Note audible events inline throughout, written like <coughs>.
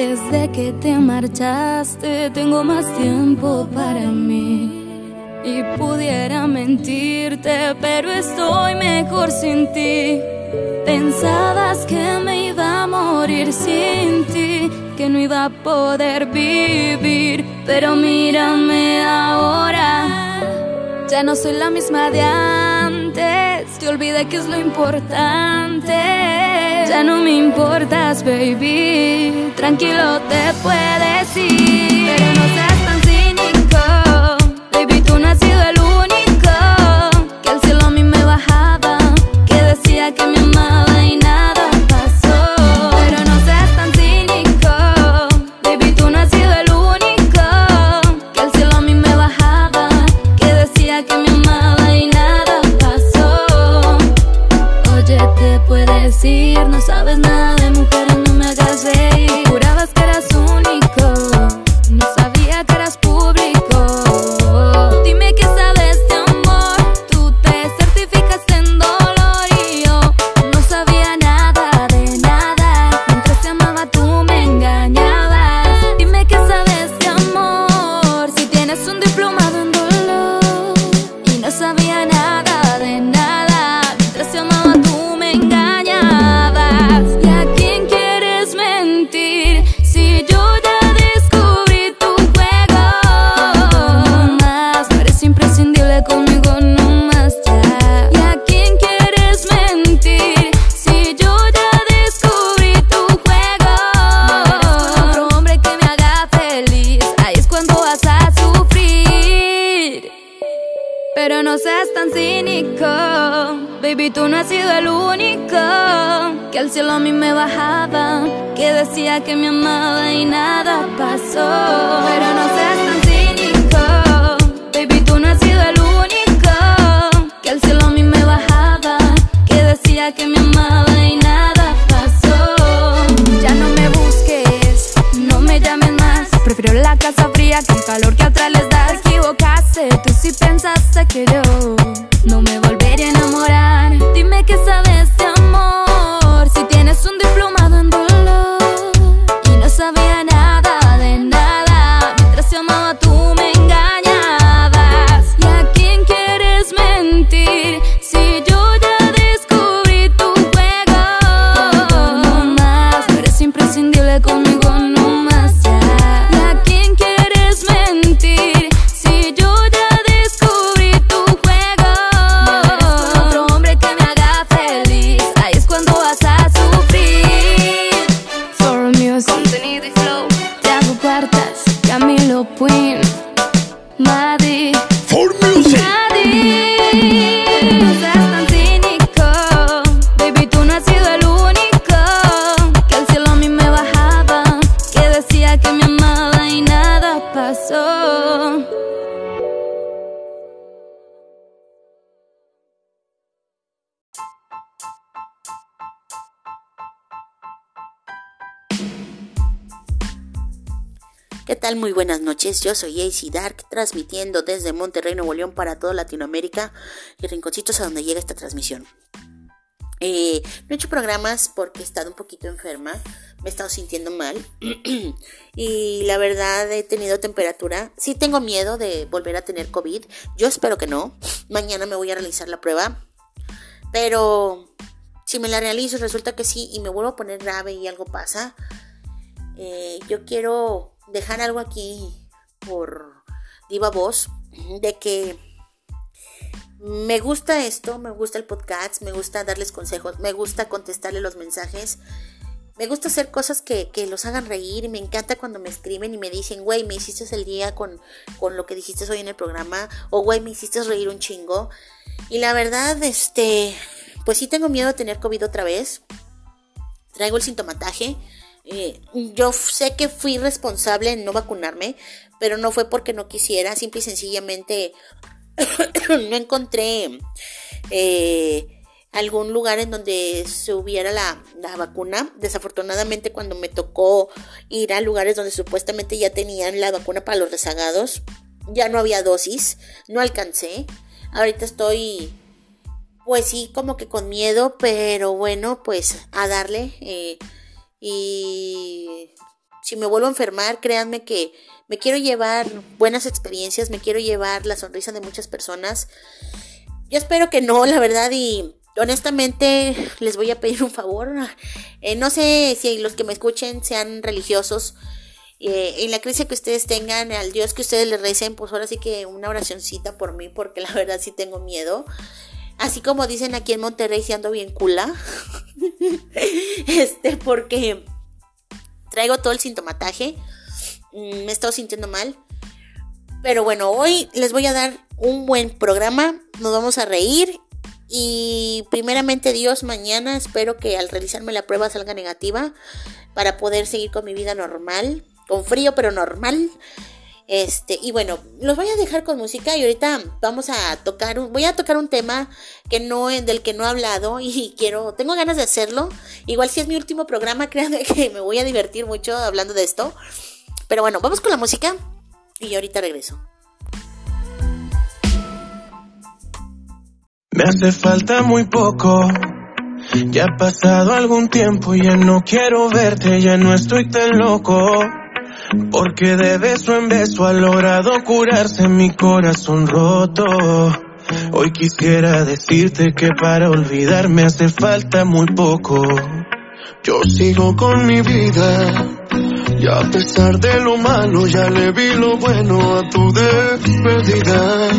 Desde que te marchaste tengo más tiempo para mí. Y pudiera mentirte, pero estoy mejor sin ti. Pensabas que me iba a morir sin ti, que no iba a poder vivir, pero mírame ahora. Ya no soy la misma de antes, te olvidé que es lo importante. Ya no me importas, baby, tranquilo te puedes ir, pero no seas tan cínico, baby, tú no has sido el único que al cielo a mí me bajaba, que decía que me amaba contenido y flow, Tiago Cuartas, Camilo Puin, Muy buenas noches. Yo soy AC Dark, transmitiendo desde Monterrey, Nuevo León para toda Latinoamérica y rinconcitos a donde llega esta transmisión. Eh, no he hecho programas porque he estado un poquito enferma, me he estado sintiendo mal <clears throat> y la verdad he tenido temperatura. Sí tengo miedo de volver a tener COVID. Yo espero que no. Mañana me voy a realizar la prueba. Pero si me la realizo resulta que sí y me vuelvo a poner grave y algo pasa. Eh, yo quiero dejar algo aquí por viva voz de que me gusta esto, me gusta el podcast, me gusta darles consejos, me gusta contestarle los mensajes, me gusta hacer cosas que, que los hagan reír, me encanta cuando me escriben y me dicen, güey, me hiciste el día con, con lo que dijiste hoy en el programa, o güey, me hiciste reír un chingo. Y la verdad, este, pues sí tengo miedo de tener COVID otra vez. Traigo el sintomataje. Eh, yo sé que fui responsable en no vacunarme, pero no fue porque no quisiera, simple y sencillamente <coughs> no encontré eh, algún lugar en donde se hubiera la, la, vacuna. Desafortunadamente cuando me tocó ir a lugares donde supuestamente ya tenían la vacuna para los rezagados, ya no había dosis, no alcancé. Ahorita estoy pues sí como que con miedo, pero bueno, pues a darle. Eh, y si me vuelvo a enfermar, créanme que me quiero llevar buenas experiencias, me quiero llevar la sonrisa de muchas personas. Yo espero que no, la verdad, y honestamente les voy a pedir un favor. Eh, no sé si los que me escuchen sean religiosos. Eh, en la crisis que ustedes tengan, al Dios que ustedes le recen, pues ahora sí que una oracioncita por mí, porque la verdad sí tengo miedo. Así como dicen aquí en Monterrey, si ando bien cula. <laughs> <laughs> este, porque traigo todo el sintomataje. Mm, me he estado sintiendo mal. Pero bueno, hoy les voy a dar un buen programa. Nos vamos a reír. Y primeramente Dios, mañana espero que al realizarme la prueba salga negativa para poder seguir con mi vida normal. Con frío, pero normal. Este, y bueno, los voy a dejar con música y ahorita vamos a tocar voy a tocar un tema que no del que no he hablado <laughs> y quiero, tengo ganas de hacerlo. Igual si es mi último programa, <laughs> créanme que me voy a divertir mucho hablando de esto. Pero bueno, vamos con la música y ahorita regreso. Me hace falta muy poco. Ya ha pasado algún tiempo, ya no quiero verte, ya no estoy tan loco. Porque de beso en beso ha logrado curarse mi corazón roto. Hoy quisiera decirte que para olvidarme hace falta muy poco. Yo sigo con mi vida. Y a pesar de lo malo, ya le vi lo bueno a tu despedida.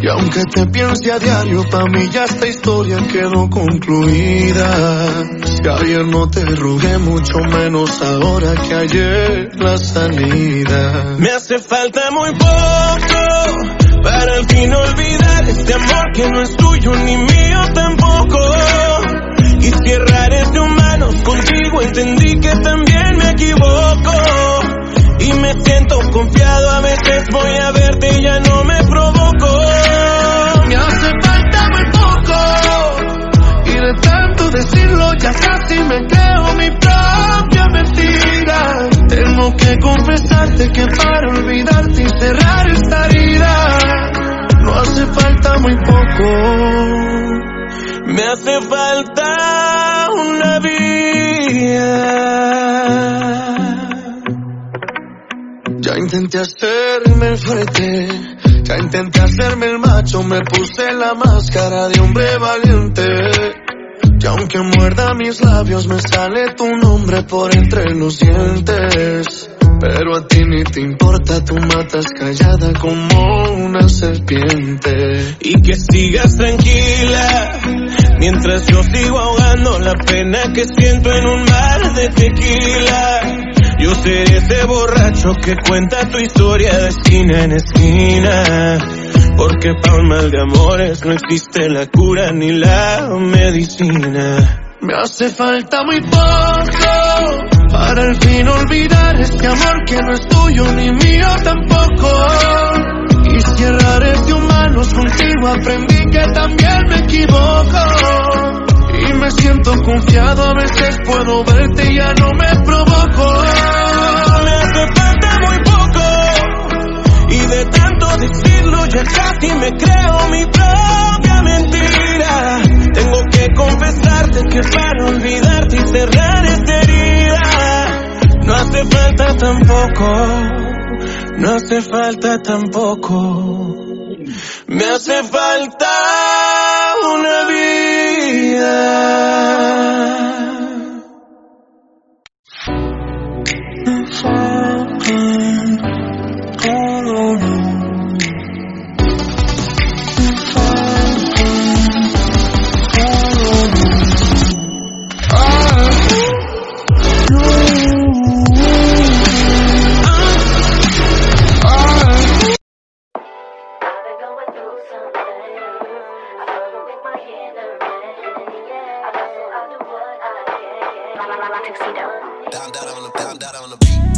Y aunque te piense a diario, pa' mí ya esta historia quedó concluida. Si ayer no te rogué, mucho menos ahora que ayer la salida. Me hace falta muy poco para al fin olvidar este amor que no es tuyo ni mío tampoco. Y si errar es de humanos, contigo entendí que también equivoco. Y me siento confiado, a veces voy a verte y ya no me provoco. Me hace falta muy poco. Y de tanto decirlo ya casi me creo mi propia mentira. Tengo que confesarte que para olvidarte y cerrar esta herida, no hace falta muy poco. Me hace falta una vida. Ya intenté hacerme fuerte, ya intenté hacerme el macho, me puse la máscara de hombre valiente. Y aunque muerda mis labios, me sale tu nombre por entre los dientes. Pero a ti ni te importa, tú matas callada como una serpiente. Y que sigas tranquila, mientras yo sigo ahogando la pena que siento en un mar de tequila. Yo seré ese borracho que cuenta tu historia de esquina en esquina. Porque para un mal de amores no existe la cura ni la medicina. Me hace falta muy poco para al fin olvidar este amor que no es tuyo ni mío tampoco. Y si de humanos, contigo aprendí que también me equivoco. Siento confiado, a veces puedo verte y ya no me provoco. Me hace falta muy poco. Y de tanto decirlo ya casi me creo mi propia mentira. Tengo que confesarte que para olvidarte y cerrar esta herida, no hace falta tampoco, no hace falta tampoco. Me hace falta una vida. through some tuxedo. Down, down on the, down, down on the beat.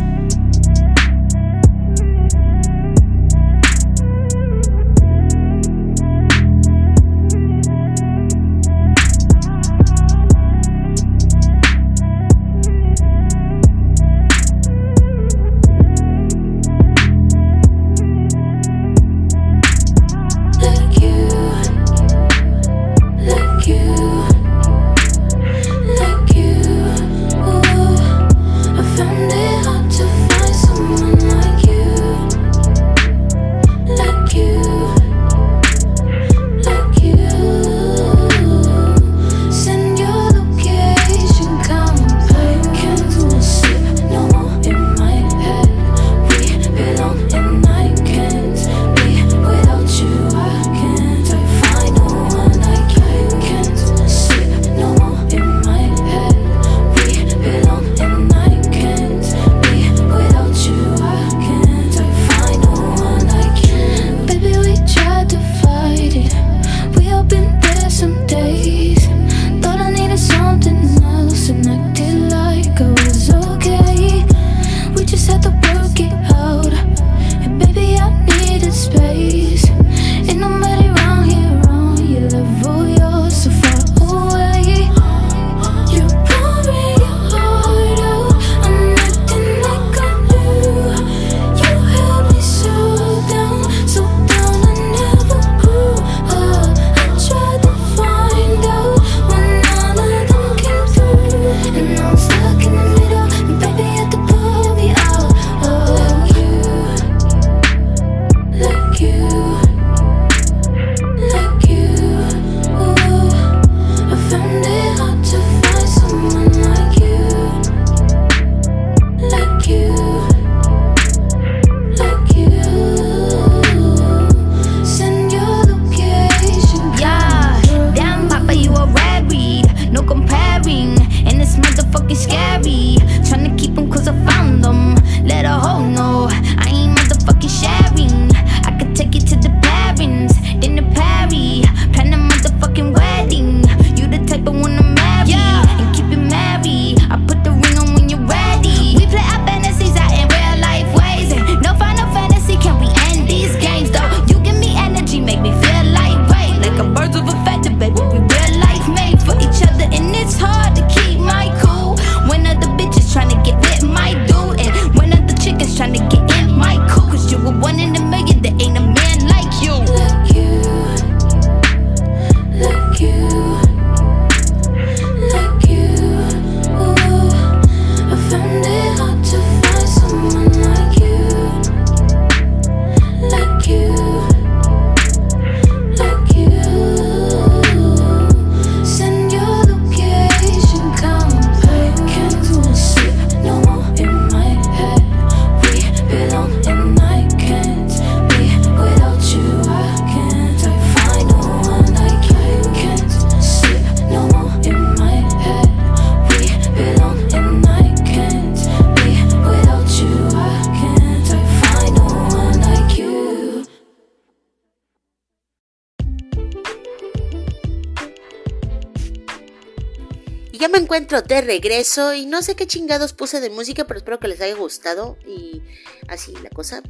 Encuentro de regreso y no sé qué chingados puse de música, pero espero que les haya gustado y así la cosa.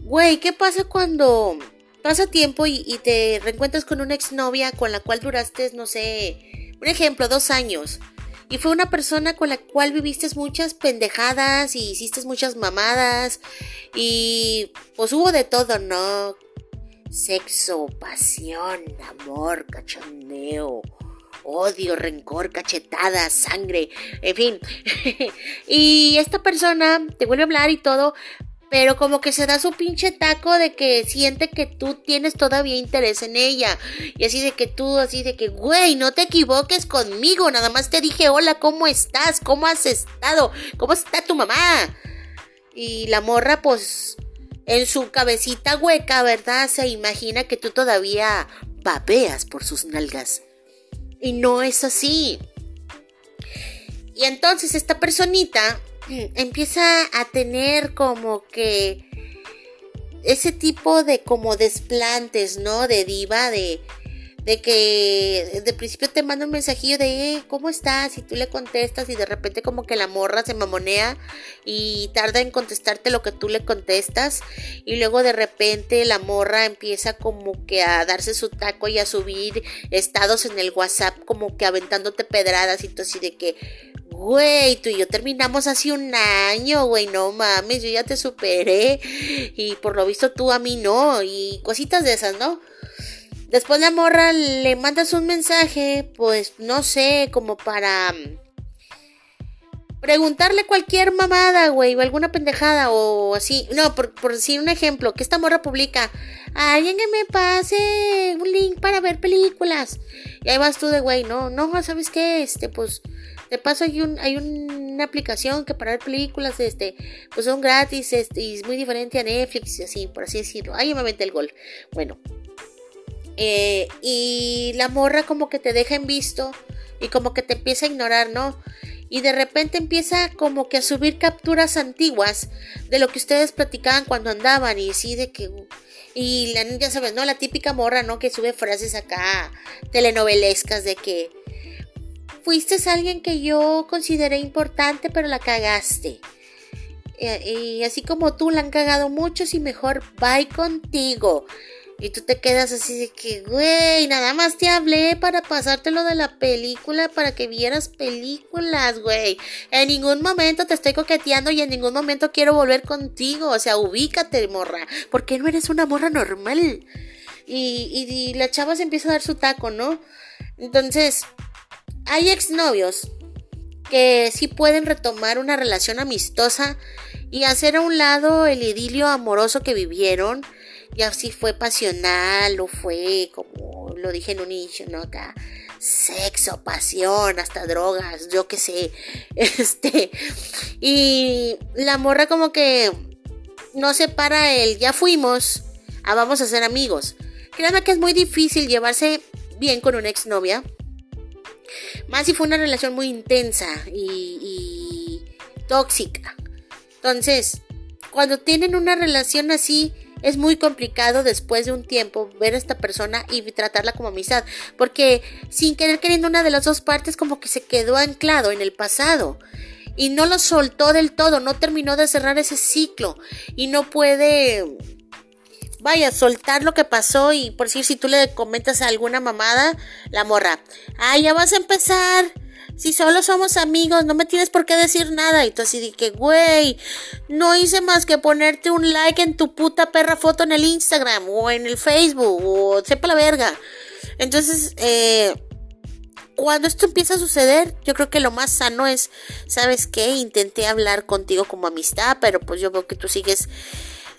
Güey, ¿qué pasa cuando pasa tiempo y, y te reencuentras con una exnovia con la cual duraste, no sé, un ejemplo, dos años? Y fue una persona con la cual viviste muchas pendejadas y hiciste muchas mamadas. Y pues hubo de todo, ¿no? Sexo, pasión, amor, cachondeo, odio, rencor, cachetadas, sangre, en fin. <laughs> y esta persona te vuelve a hablar y todo, pero como que se da su pinche taco de que siente que tú tienes todavía interés en ella. Y así de que tú, así de que, güey, no te equivoques conmigo, nada más te dije, hola, ¿cómo estás? ¿Cómo has estado? ¿Cómo está tu mamá? Y la morra, pues, en su cabecita hueca, ¿verdad? Se imagina que tú todavía babeas por sus nalgas. Y no es así. Y entonces esta personita <clears throat> empieza a tener como que ese tipo de como desplantes, ¿no? De diva, de, de que de principio te manda un mensajillo de eh, ¿cómo estás? y tú le contestas y de repente como que la morra se mamonea y tarda en contestarte lo que tú le contestas y luego de repente la morra empieza como que a darse su taco y a subir estados en el WhatsApp como que aventándote pedradas y todo así de que Güey, tú y yo terminamos hace un año, güey, no mames, yo ya te superé. Y por lo visto tú a mí no. Y cositas de esas, ¿no? Después la morra le mandas un mensaje, pues no sé, como para mm, preguntarle cualquier mamada, güey, o alguna pendejada, o así. No, por, por decir un ejemplo, que esta morra publica, alguien que me pase un link para ver películas. Y ahí vas tú de, güey, no, no, ¿sabes qué? Este, pues de paso hay un hay una aplicación que para ver películas este pues son gratis este, y es muy diferente a Netflix y así, por así decirlo. Ahí me metí el gol. Bueno. Eh, y la morra como que te deja en visto y como que te empieza a ignorar, ¿no? Y de repente empieza como que a subir capturas antiguas de lo que ustedes platicaban cuando andaban y así de que y la, ya sabes, ¿no? La típica morra, ¿no? Que sube frases acá telenovelescas de que fuiste alguien que yo consideré importante, pero la cagaste. Y, así como tú la han cagado muchos y mejor bye contigo. Y tú te quedas así de que, güey, nada más te hablé para pasarte lo de la película, para que vieras películas, güey. En ningún momento te estoy coqueteando y en ningún momento quiero volver contigo. O sea, ubícate, morra. Porque no eres una morra normal. Y, y la chava se empieza a dar su taco, ¿no? Entonces, hay exnovios que sí pueden retomar una relación amistosa y hacer a un lado el idilio amoroso que vivieron. Y así fue pasional o fue, como lo dije en un inicio, ¿no? Acá, sexo, pasión, hasta drogas, yo qué sé. <laughs> Este. Y la morra como que no separa el ya fuimos a vamos a ser amigos. Créanme que es muy difícil llevarse bien con una exnovia más si fue una relación muy intensa y, tóxica. Entonces, cuando tienen una relación así, es muy complicado después de un tiempo ver a esta persona y tratarla como amistad. Porque sin querer queriendo una de las dos partes como que se quedó anclado en el pasado. Y no lo soltó del todo, no terminó de cerrar ese ciclo. Y no puede vaya, soltar lo que pasó y por si tú le comentas a alguna mamada, la morra, ah, ya vas a empezar. Si solo somos amigos, no me tienes por qué decir nada. Y tú así de que, güey, no hice más que ponerte un like en tu puta perra foto en el Instagram o en el Facebook o sepa la verga. Entonces, eh, cuando esto empieza a suceder, yo creo que lo más sano es, ¿sabes qué? Intenté hablar contigo como amistad, pero pues yo veo que tú sigues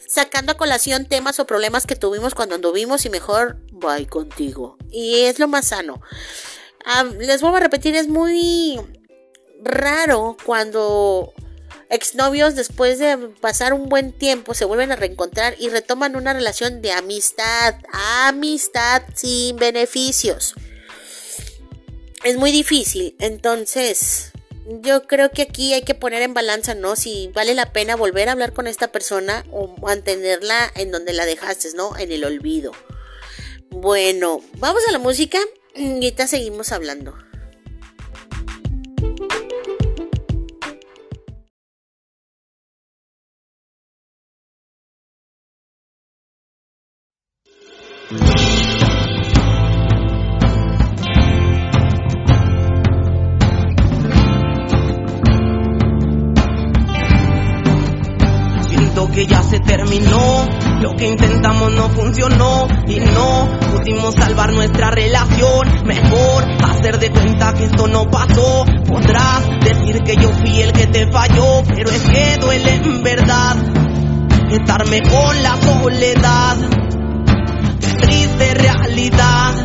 sacando a colación temas o problemas que tuvimos cuando anduvimos y mejor voy contigo. Y es lo más sano. Les vuelvo a repetir, es muy raro cuando exnovios después de pasar un buen tiempo se vuelven a reencontrar y retoman una relación de amistad, amistad sin beneficios. Es muy difícil, entonces yo creo que aquí hay que poner en balanza, ¿no? Si vale la pena volver a hablar con esta persona o mantenerla en donde la dejaste, ¿no? En el olvido. Bueno, vamos a la música Ahorita seguimos hablando. que intentamos no funcionó y no pudimos salvar nuestra relación. Mejor hacer de cuenta que esto no pasó. Podrás decir que yo fui el que te falló, pero es que duele en verdad estarme con la soledad. Triste realidad,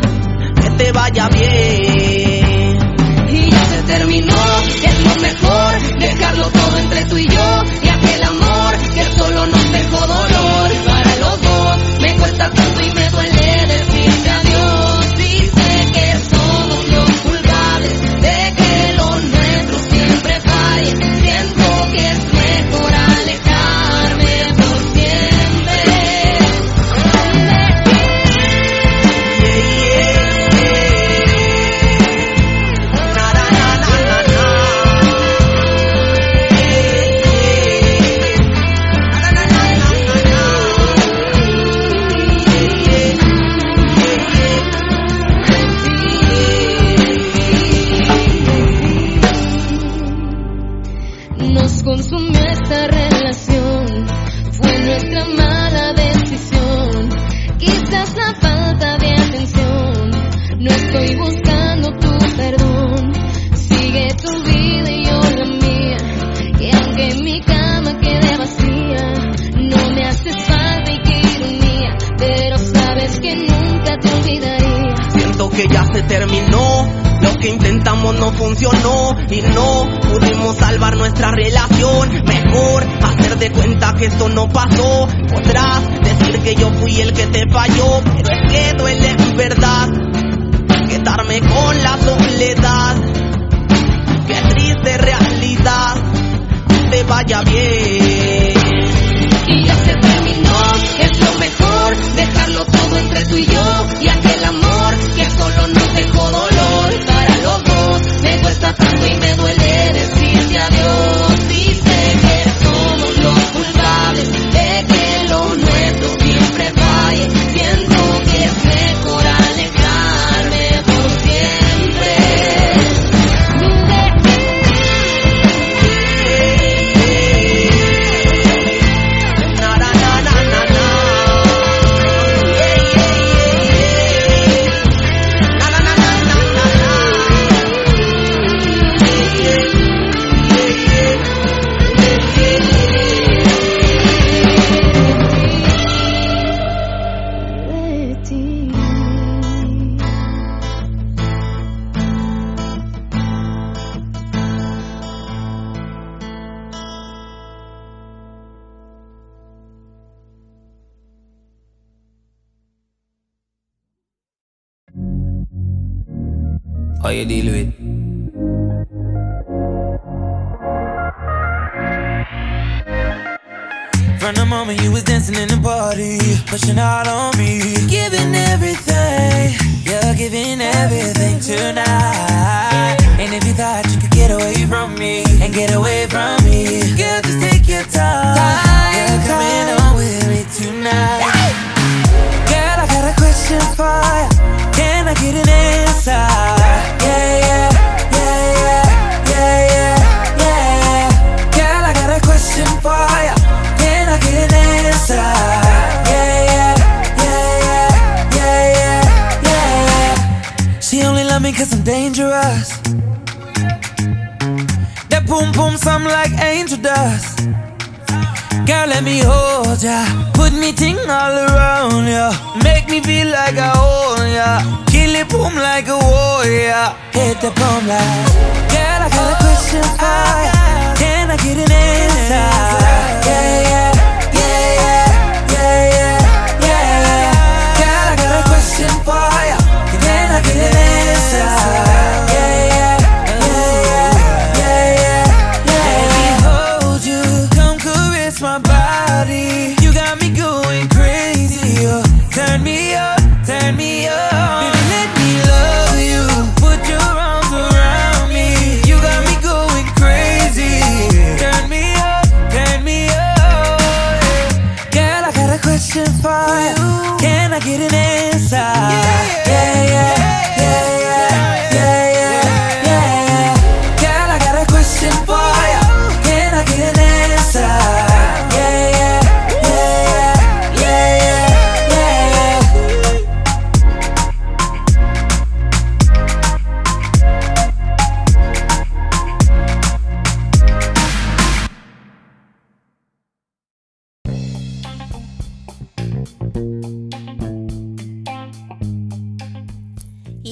que te vaya bien. vaya bien. you deal with. From the moment you was dancing in the party, pushing out us. That boom boom sound like angel dust. Girl, let me hold ya. Put me ting all around ya. Make me feel like I own ya. Kill it boom like a warrior. Hit the boom like. Girl, I got a question for ya. Can I get an answer? Yeah, yeah, yeah, yeah, yeah, yeah, yeah. Girl, I got a question for ya. Can I get an answer?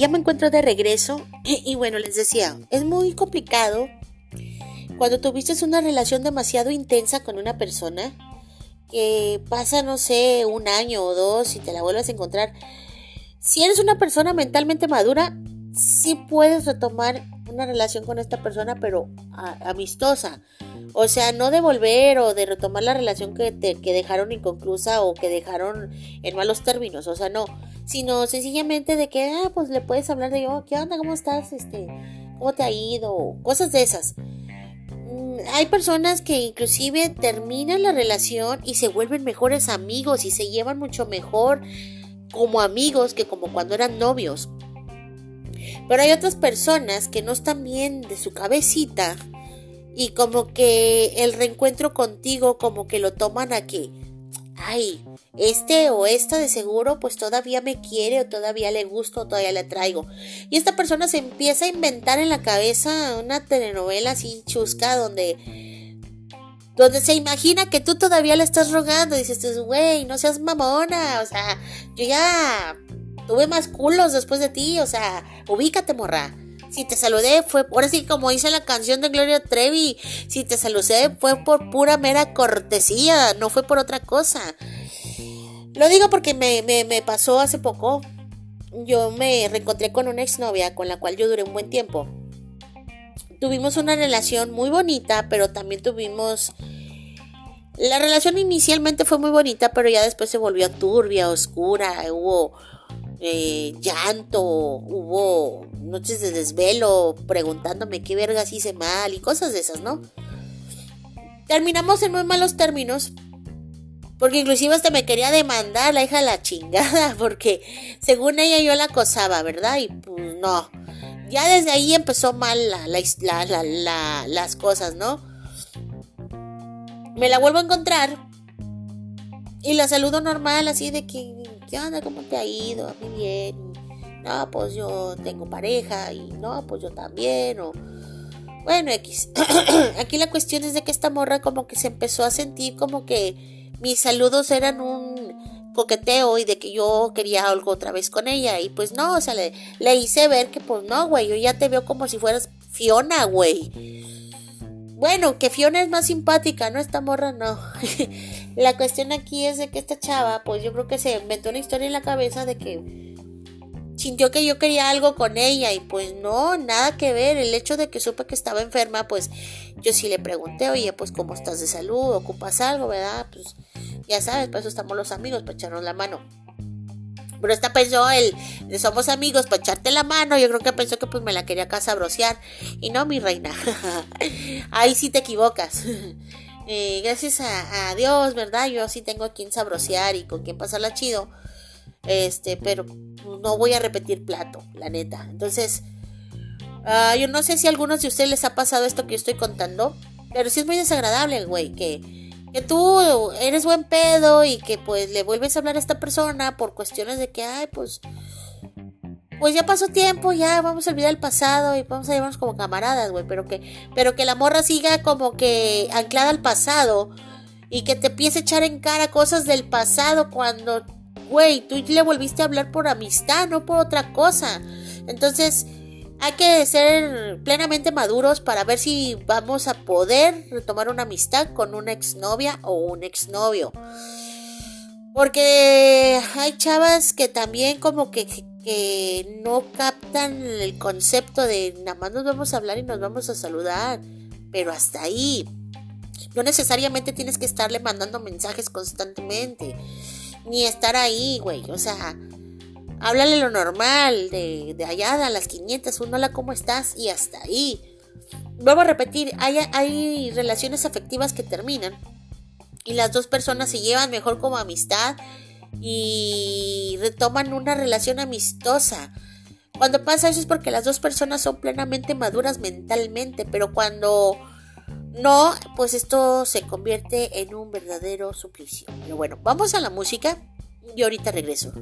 Me encuentro de regreso <clears throat> y bueno, les decía, es muy complicado cuando tuviste una relación demasiado intensa con una persona que pasa, no sé, un año o dos y te la vuelves a encontrar. Si eres una persona mentalmente madura, sí puedes retomar una relación con esta persona, pero amistosa. O sea, no de volver o de retomar la relación que, te, que dejaron inconclusa o que dejaron en malos términos. O sea, no. Sino sencillamente de que, ah, pues le puedes hablar de, oh, ¿qué onda? ¿Cómo estás? Este, ¿Cómo te ha ido? Cosas de esas. Mm, hay personas que inclusive terminan la relación y se vuelven mejores amigos y se llevan mucho mejor como amigos que como cuando eran novios. Pero hay otras personas que no están bien de su cabecita y como que el reencuentro contigo como que lo toman a que, ay, este o esta de seguro pues todavía me quiere o todavía le gusto o todavía le traigo. Y esta persona se empieza a inventar en la cabeza una telenovela así chusca donde donde se imagina que tú todavía le estás rogando y dices, güey, no seas mamona, o sea, yo ya tuve más culos después de ti, o sea, ubícate, morra. Si te saludé fue, ahora sí como dice la canción de Gloria Trevi, si te saludé fue por pura mera cortesía, no fue por otra cosa. Lo digo porque me, me, pasó hace poco. Yo me reencontré con una exnovia con la cual yo duré un buen tiempo. Tuvimos una relación muy bonita, pero también tuvimos... La relación inicialmente fue muy bonita, pero ya después se volvió turbia, oscura, hubo eh, llanto, hubo noches de desvelo preguntándome qué vergas hice mal y cosas de esas, ¿no? Terminamos en muy malos términos. Porque inclusive hasta me quería demandar la hija de la chingada. <laughs> Porque según ella yo la acosaba, ¿verdad? Y pues no. Ya desde ahí empezó mal las cosas, ¿no? Me la vuelvo a encontrar. Y la saludo normal, así de que ¿qué onda? ¿Cómo te ha ido? A mí bien. No, pues yo tengo pareja y no, pues yo también. O... Bueno, X. <clears throat> Aquí la cuestión es de que esta morra como que se empezó a sentir como que mis saludos eran un coqueteo y de que yo quería algo otra vez con ella. Y pues no, o sea, le, le hice ver que pues no, güey, yo ya te veo como si fueras Fiona, güey. Bueno, que Fiona es más simpática, ¿no? Esta morra no. <laughs> la cuestión aquí es de que esta chava, pues yo creo que se inventó una historia en la cabeza de que sintió que yo quería algo con ella y pues no, nada que ver. El hecho de que supe que estaba enferma, pues yo sí le pregunté, oye, pues cómo estás de salud, ocupas algo, ¿verdad? Pues ya sabes, para eso estamos los amigos, para echarnos la mano. Pero esta pensó el, somos amigos para echarte la mano. Yo creo que pensó que pues me la quería casabrocear. Y no, mi reina. <laughs> Ahí sí te equivocas. <laughs> Eh, gracias a, Dios, ¿verdad? Yo sí tengo a quien sabrosear y con quien pasarla chido. Este, pero no voy a repetir plato, la neta. Entonces, ah, yo no sé si a algunos de ustedes les ha pasado esto que yo estoy contando. Pero sí es muy desagradable, güey, que que tú eres buen pedo y que pues le vuelves a hablar a esta persona por cuestiones de que, ay, pues, pues ya pasó tiempo, ya vamos a olvidar el pasado y vamos a llevarnos como camaradas, güey, pero que, pero que la morra siga como que anclada al pasado y que te empiece a echar en cara cosas del pasado cuando, güey, tú le volviste a hablar por amistad, no por otra cosa. Entonces, hay que ser plenamente maduros para ver si vamos a poder retomar una amistad con una exnovia o un exnovio. Porque hay chavas que también como que, que no captan el concepto de nada más nos vamos a hablar y nos vamos a saludar. Pero hasta ahí. No necesariamente tienes que estarle mandando mensajes constantemente. Ni estar ahí, güey. O sea, Háblale lo normal, de, de allá a las 500, un hola, ¿cómo estás? Y hasta ahí. Vuelvo a repetir, hay, hay relaciones afectivas que terminan. y las dos personas se llevan mejor como amistad y retoman una relación amistosa. Cuando pasa eso es porque las dos personas son plenamente maduras mentalmente, pero cuando no, pues esto se convierte en un verdadero suplicio. Pero bueno, vamos a la música y ahorita regreso.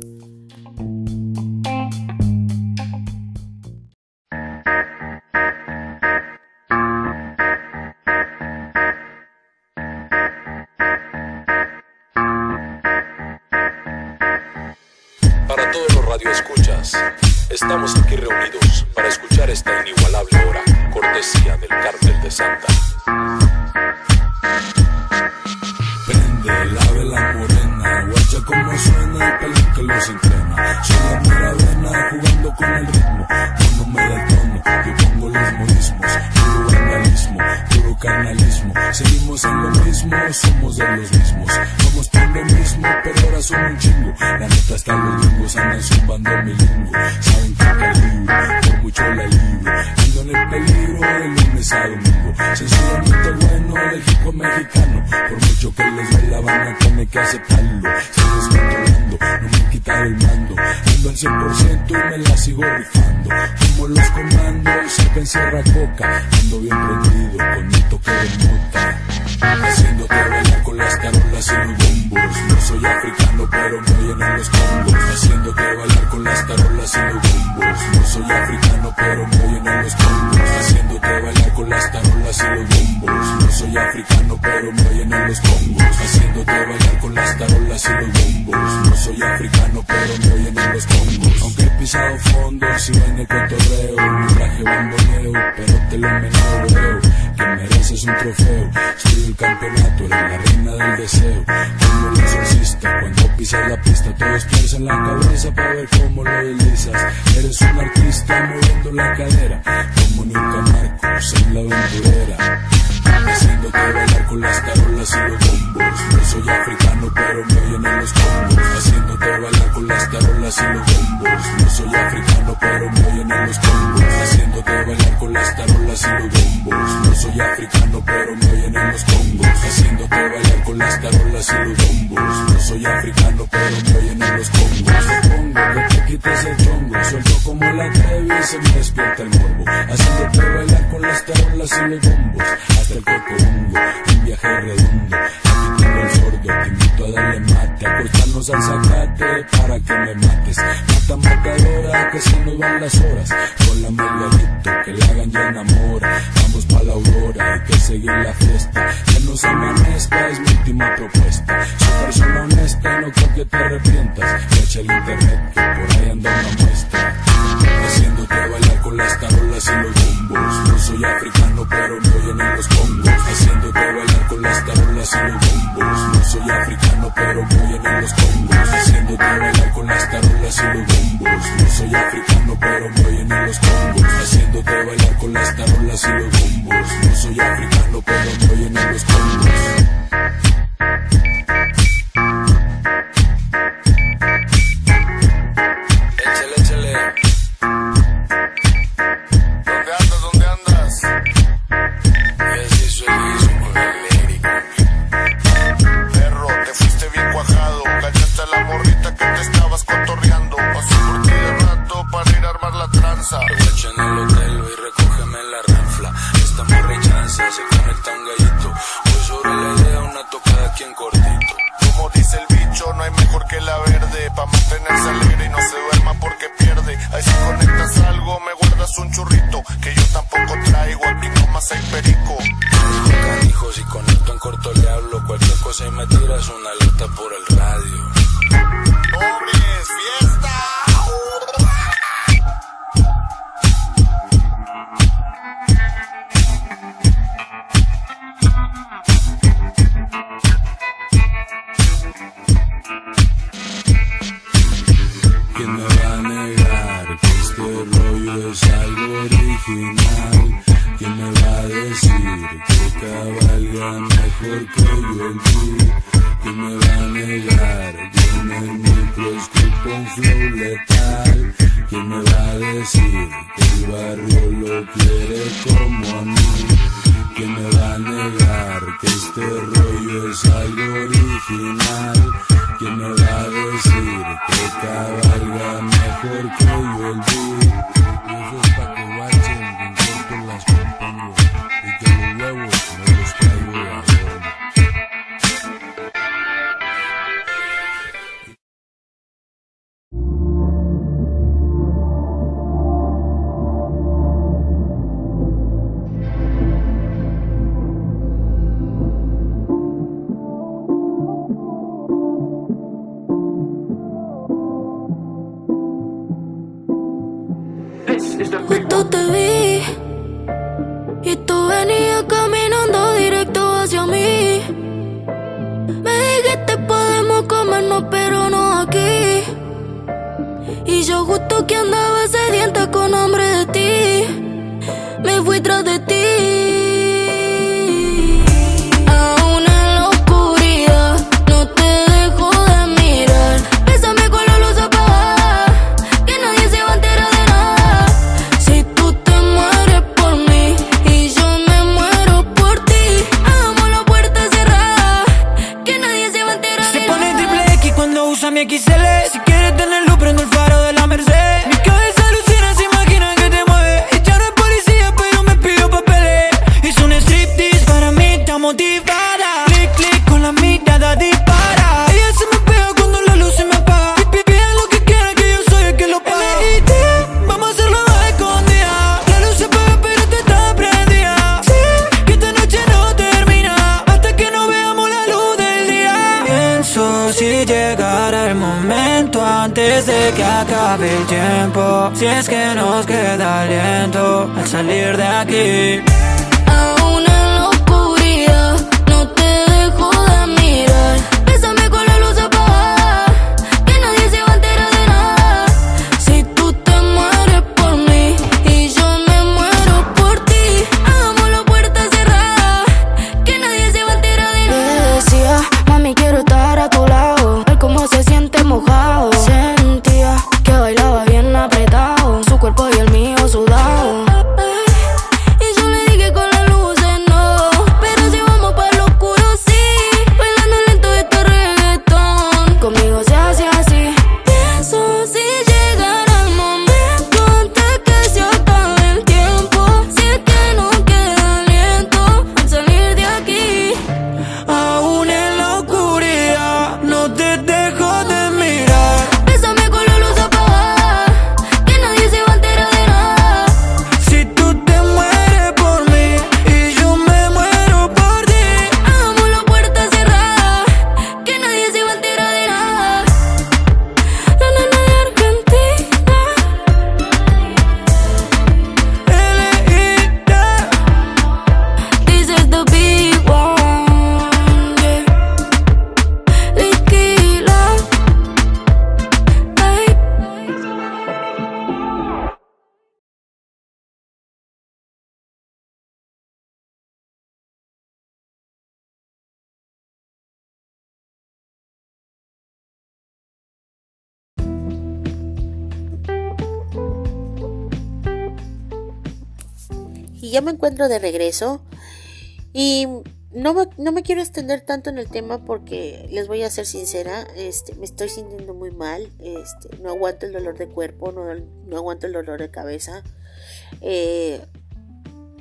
Haciéndote bailar con las carolas y los bombos. No soy africano, pero me llenan los congos. Aunque he pisado fondo, sigo en el cotorreo. Mi traje bombonero, pero te lo meneo, veo. Que mereces un trofeo. Estoy el campeonato, eres la reina del deseo. Como el exorcista, cuando pisas la pista, todos piensan la cabeza para ver cómo lo deslizas. Eres un artista moviendo la cadera, como nunca Marcos en la aventurera. Haciéndote bailar con las carolas y los bombos. No soy africano, pero me oyen en los combos. Haciéndote bailar con las carolas y los bombos. No soy africano, pero me oyen en los combos. Haciéndote bailar con las carolas y los bombos. No soy africano, pero me oyen en los combos. Haciéndote bailar con las carolas y los bombos. No soy africano, pero me oyen en los combos. Pongo que te quites el chongo. Suelto como la Trevi y se me despierta el morbo. Haciéndote bailar con las carolas y los bombos. El un viaje redondo. Sordo, te invito a darle mate. Acostarnos al zacate para que me mates. Mata matadora, que se nos van las horas. Con la Margarito, que la hagan ya enamora. Vamos pa' la aurora, hay que seguir la fiesta. Que no se amanezca, es mi última propuesta. Soy persona honesta, no creo que te arrepientas. Echa el internet, por ahí anda una muestra. Haciéndote bailar con las carolas y los bombos. No soy africano, pero oyen en los congos. Haciéndote bailar con las carolas y los bombos. No soy africano, pero oyen en los congos. Haciéndote bailar con las carolas y los bombos. No soy africano, pero oyen en los congos. Haciéndote bailar con las carolas y los bombos. No soy africano, pero oyen en los congos. Es algo Si es que nos queda aliento al salir de aquí. Ya me encuentro de regreso. Y no me, no me quiero extender tanto en el tema porque les voy a ser sincera, este, me estoy sintiendo muy mal, este, no aguanto el dolor de cuerpo, no, no aguanto el dolor de cabeza. Eh,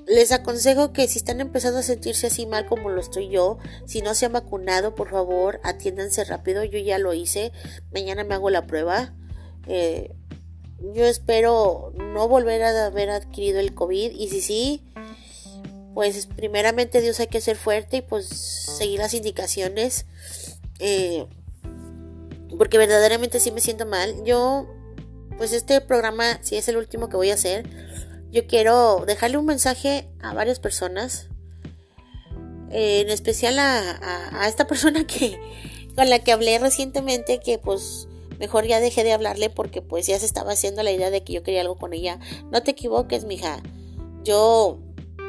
les aconsejo que si están empezando a sentirse así mal como lo estoy yo, si no se han vacunado, por favor, atiéndanse rápido. Yo ya lo hice, mañana me hago la prueba. Eh, yo espero no volver a haber adquirido el COVID y si sí, pues primeramente Dios hay que ser fuerte y pues seguir las indicaciones. Eh, porque verdaderamente sí me siento mal. Yo, pues este programa, si es el último que voy a hacer, yo quiero dejarle un mensaje a varias personas. eh, en especial a, a- a esta <laughs> persona que con la que hablé recientemente que pues mejor ya dejé de hablarle porque pues ya se estaba haciendo la idea de que yo quería algo con ella. No te equivoques, mija. Yo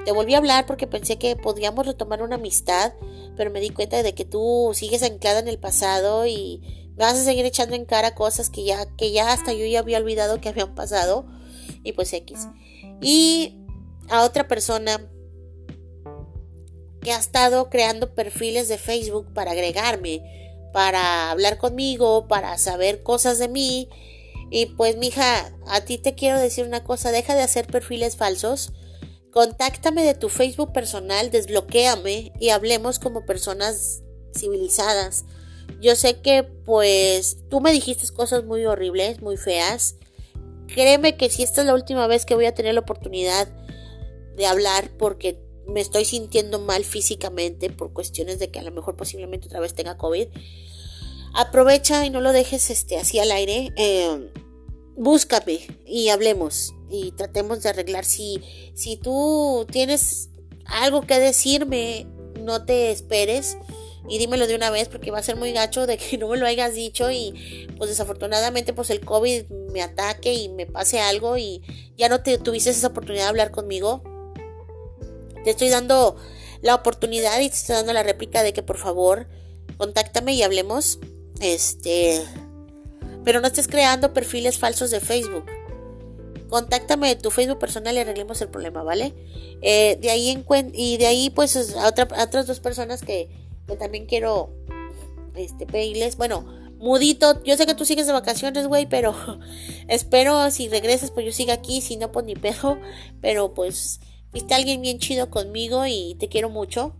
te volví a hablar porque pensé que podíamos retomar una amistad, pero me di cuenta de que tú sigues anclada en el pasado y me vas a seguir echando en cara cosas que ya que ya hasta yo ya había olvidado que habían pasado y pues X. Y a otra persona que ha estado creando perfiles de Facebook para agregarme, para hablar conmigo, para saber cosas de mí. Y pues, mija, a ti te quiero decir una cosa, deja de hacer perfiles falsos. Contáctame de tu Facebook personal, desbloquéame y hablemos como personas civilizadas. Yo sé que pues tú me dijiste cosas muy horribles, muy feas. Créeme que si esta es la última vez que voy a tener la oportunidad de hablar porque me estoy sintiendo mal físicamente por cuestiones de que a lo mejor posiblemente otra vez tenga COVID. Aprovecha y no lo dejes este, así al aire. Eh, búscame y hablemos y tratemos de arreglar. Si, si tú tienes algo que decirme, no te esperes y dímelo de una vez porque va a ser muy gacho de que <laughs> no me lo hayas dicho y pues desafortunadamente pues el COVID me ataque y me pase algo y ya no te tuviste esa oportunidad de hablar conmigo. Te estoy dando la oportunidad y te estoy dando la réplica de que por favor contáctame y hablemos. Este, pero no estés creando perfiles falsos de Facebook. Contáctame de tu Facebook personal y arreglemos el problema, ¿vale? Eh, de ahí y de ahí pues a, otra, a otras dos personas que que también quiero este pedirles, bueno, Mudito, yo sé que tú sigues de vacaciones, güey, pero <laughs> espero si regresas pues yo siga aquí, si no pues ni pedo, pero pues fuiste alguien bien chido conmigo y te quiero mucho.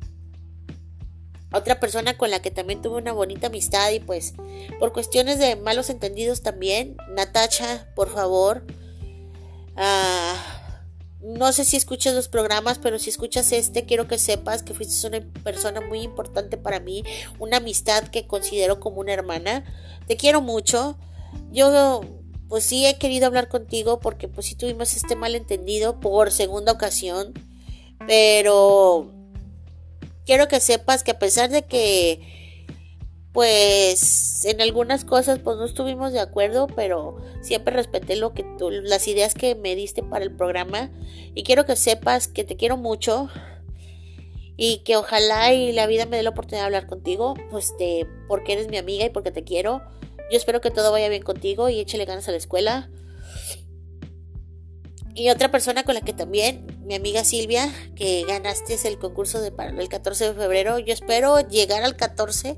Otra persona con la que también tuve una bonita amistad y pues por cuestiones de malos entendidos también, Natacha, por favor. Ah no sé si escuchas los programas, pero si escuchas este, quiero que sepas que fuiste una persona muy importante para mí, una amistad que considero como una hermana. Te quiero mucho. Yo pues sí he querido hablar contigo porque pues sí tuvimos este malentendido por segunda ocasión, pero quiero que sepas que a pesar de que pues en algunas cosas pues no estuvimos de acuerdo, pero siempre respeté lo que tú, las ideas que me diste para el programa y quiero que sepas que te quiero mucho y que ojalá y la vida me dé la oportunidad de hablar contigo, pues de porque eres mi amiga y porque te quiero. Yo espero que todo vaya bien contigo y échale ganas a la escuela. Y otra persona con la que también, mi amiga Silvia, que ganaste el concurso de para el 14 de febrero. Yo espero llegar al 14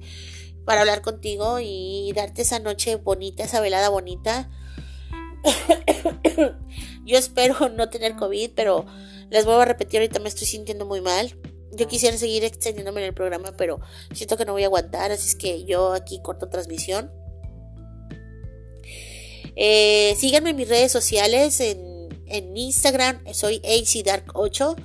para hablar contigo y darte esa noche bonita, esa velada bonita. <coughs> Yo espero no tener COVID, pero les vuelvo a repetir, ahorita me estoy sintiendo muy mal. Yo quisiera seguir extendiéndome en el programa, pero siento que no voy a aguantar, así es que yo aquí corto transmisión. Eh, síganme en mis redes sociales, en, Instagram soy ACDark8.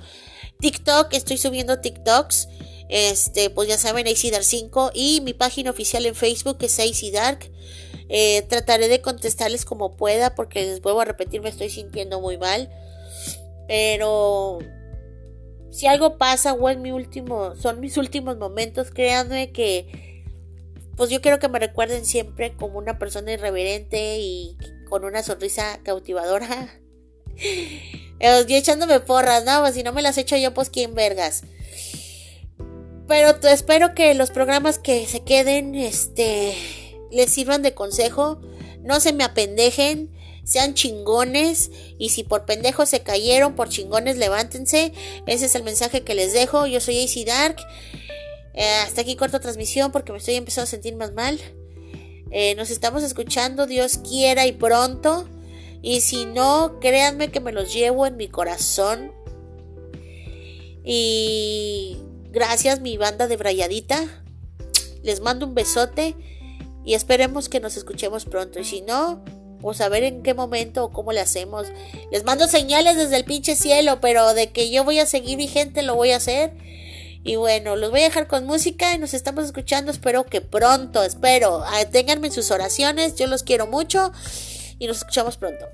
TikTok, estoy subiendo TikToks. Este, pues ya saben, AC Dark 5 y mi página oficial en Facebook es AC Dark. Eh, trataré de contestarles como pueda porque les vuelvo a repetir, me estoy sintiendo muy mal. Pero si algo pasa o en mi último, son mis últimos momentos, créanme que pues yo quiero que me recuerden siempre como una persona irreverente y con una sonrisa cautivadora. <laughs> Eh, y echándome porras, no, pues si no me las echo yo, pues quién vergas. Pero espero que los programas que se queden, este, les sirvan de consejo. No se me apendejen, sean chingones. Y si por pendejos se cayeron, por chingones levántense. Ese es el mensaje que les dejo. Yo soy AC Dark. Eh, hasta aquí corto transmisión porque me estoy empezando a sentir más mal. Eh, nos estamos escuchando, Dios quiera y pronto. Y si no, créanme que me los llevo en mi corazón. Y Gracias mi banda de Brayadita. Les mando un besote y esperemos que nos escuchemos pronto. Y si no, pues a ver en qué momento o cómo le hacemos. Les mando señales desde el pinche cielo, pero de que yo voy a seguir vigente lo voy a hacer. Y bueno, los voy a dejar con música y nos estamos escuchando. Espero que pronto, espero. Ah, ténganme sus oraciones. Yo los quiero mucho y nos escuchamos pronto.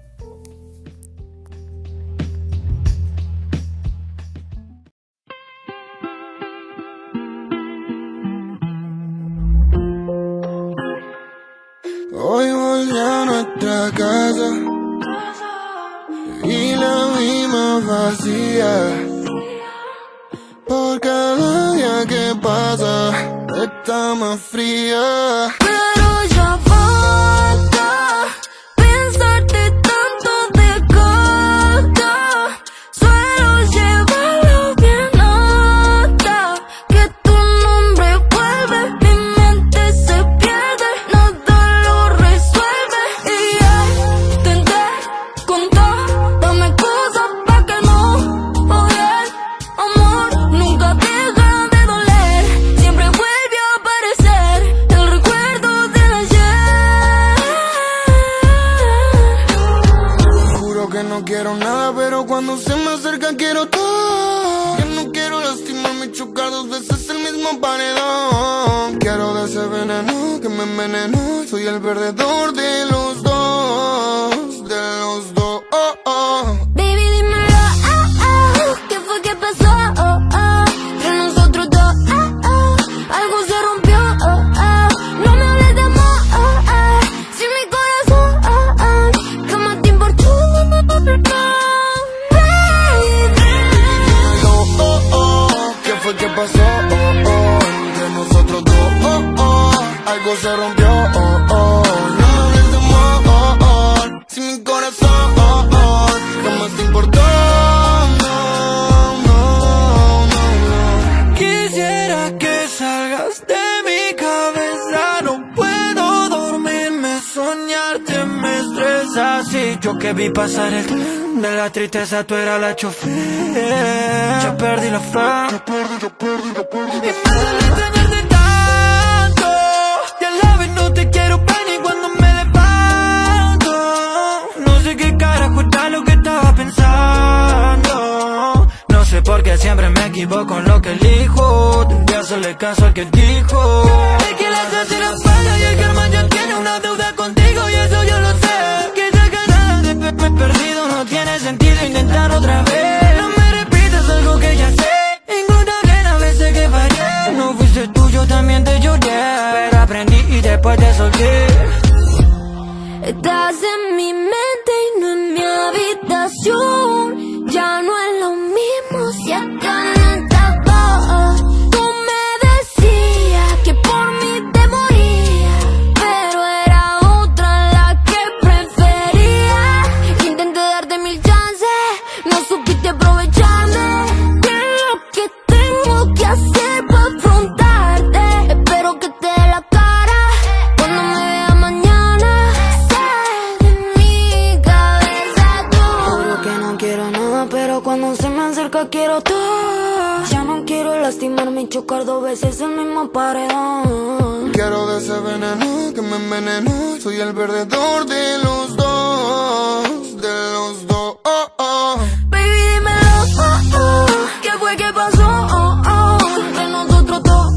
Hoy volví a nuestra casa y la vimos vacía. Que pasa está más fría. Yo que vi pasar el tren de la tristeza, tú eras la chofer. Ya perdí la fe. Y me duele extrañarte tanto. Y a la vez no te quiero ver ni cuando me levanto. No sé qué carajo está lo que estaba pensando. No sé por qué siempre me equivoco en lo que elijo. Tendría hacerle caso al que dijo. Es que la y el karma ya tiene una deuda contigo y eso yo lo sé. De verme perdido no tiene sentido intentar otra vez. No me repitas algo que ya sé. Encontraré las veces que fallé. No fuiste tuyo, también te lloré. Pero aprendí y después te solté. Estás en mi mente quiero todo. Ya no quiero lastimarme y chocar dos veces el mismo paredón. Quiero de ese veneno que me envenenó. Soy el perdedor de los dos, de los dos. Oh, oh. Baby, dímelo, oh, oh. ¿Qué fue que pasó? Oh, oh. Entre nosotros dos,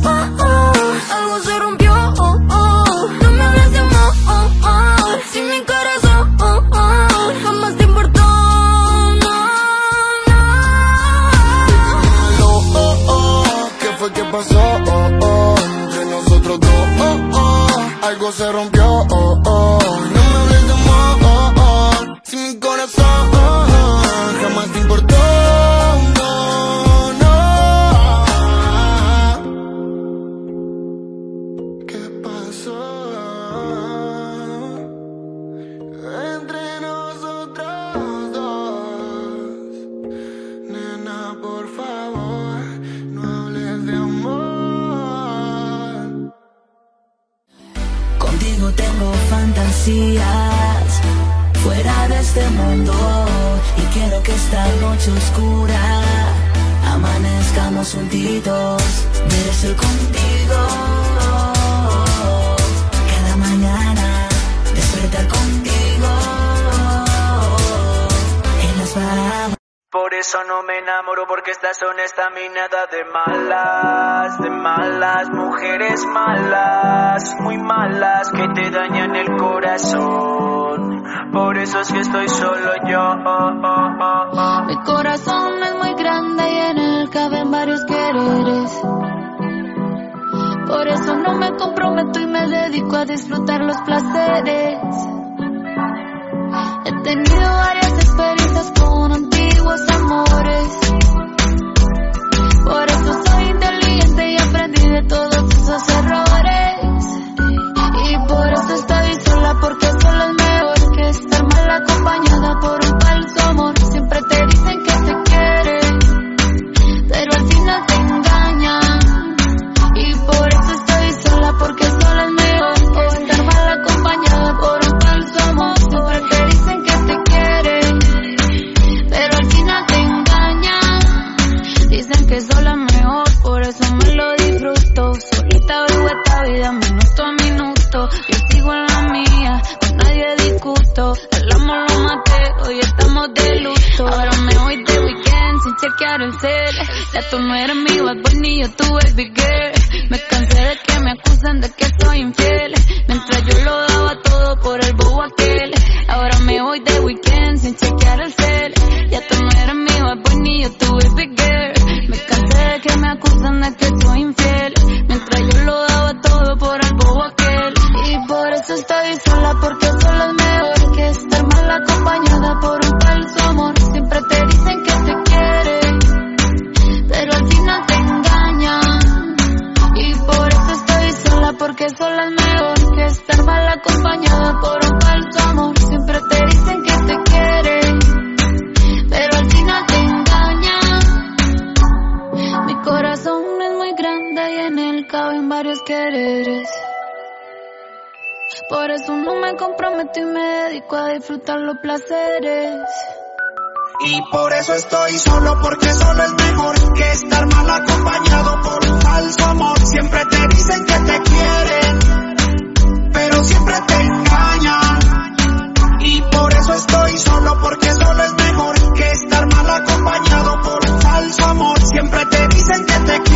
algo se rompió, que esta noche oscura amanezcamos juntitos. Merece contigo cada mañana despertar contigo en las. Por eso no me enamoro porque estas son estaminadas de malas, de malas, mujeres malas, muy malas que te dañan el corazón. Por eso es que estoy solo yo. Mi corazón es muy grande y en él caben varios quereres. Por eso no me comprometo y me dedico a disfrutar los placeres. He tenido varias experiencias con antiguos amores. Y por eso estoy solo, porque solo es mejor que estar mal acompañado por falso amor. Siempre te dicen que te quieren, pero siempre te engañan. Y por eso estoy solo, porque solo es mejor que estar mal acompañado por falso amor. Siempre te dicen que te quieren.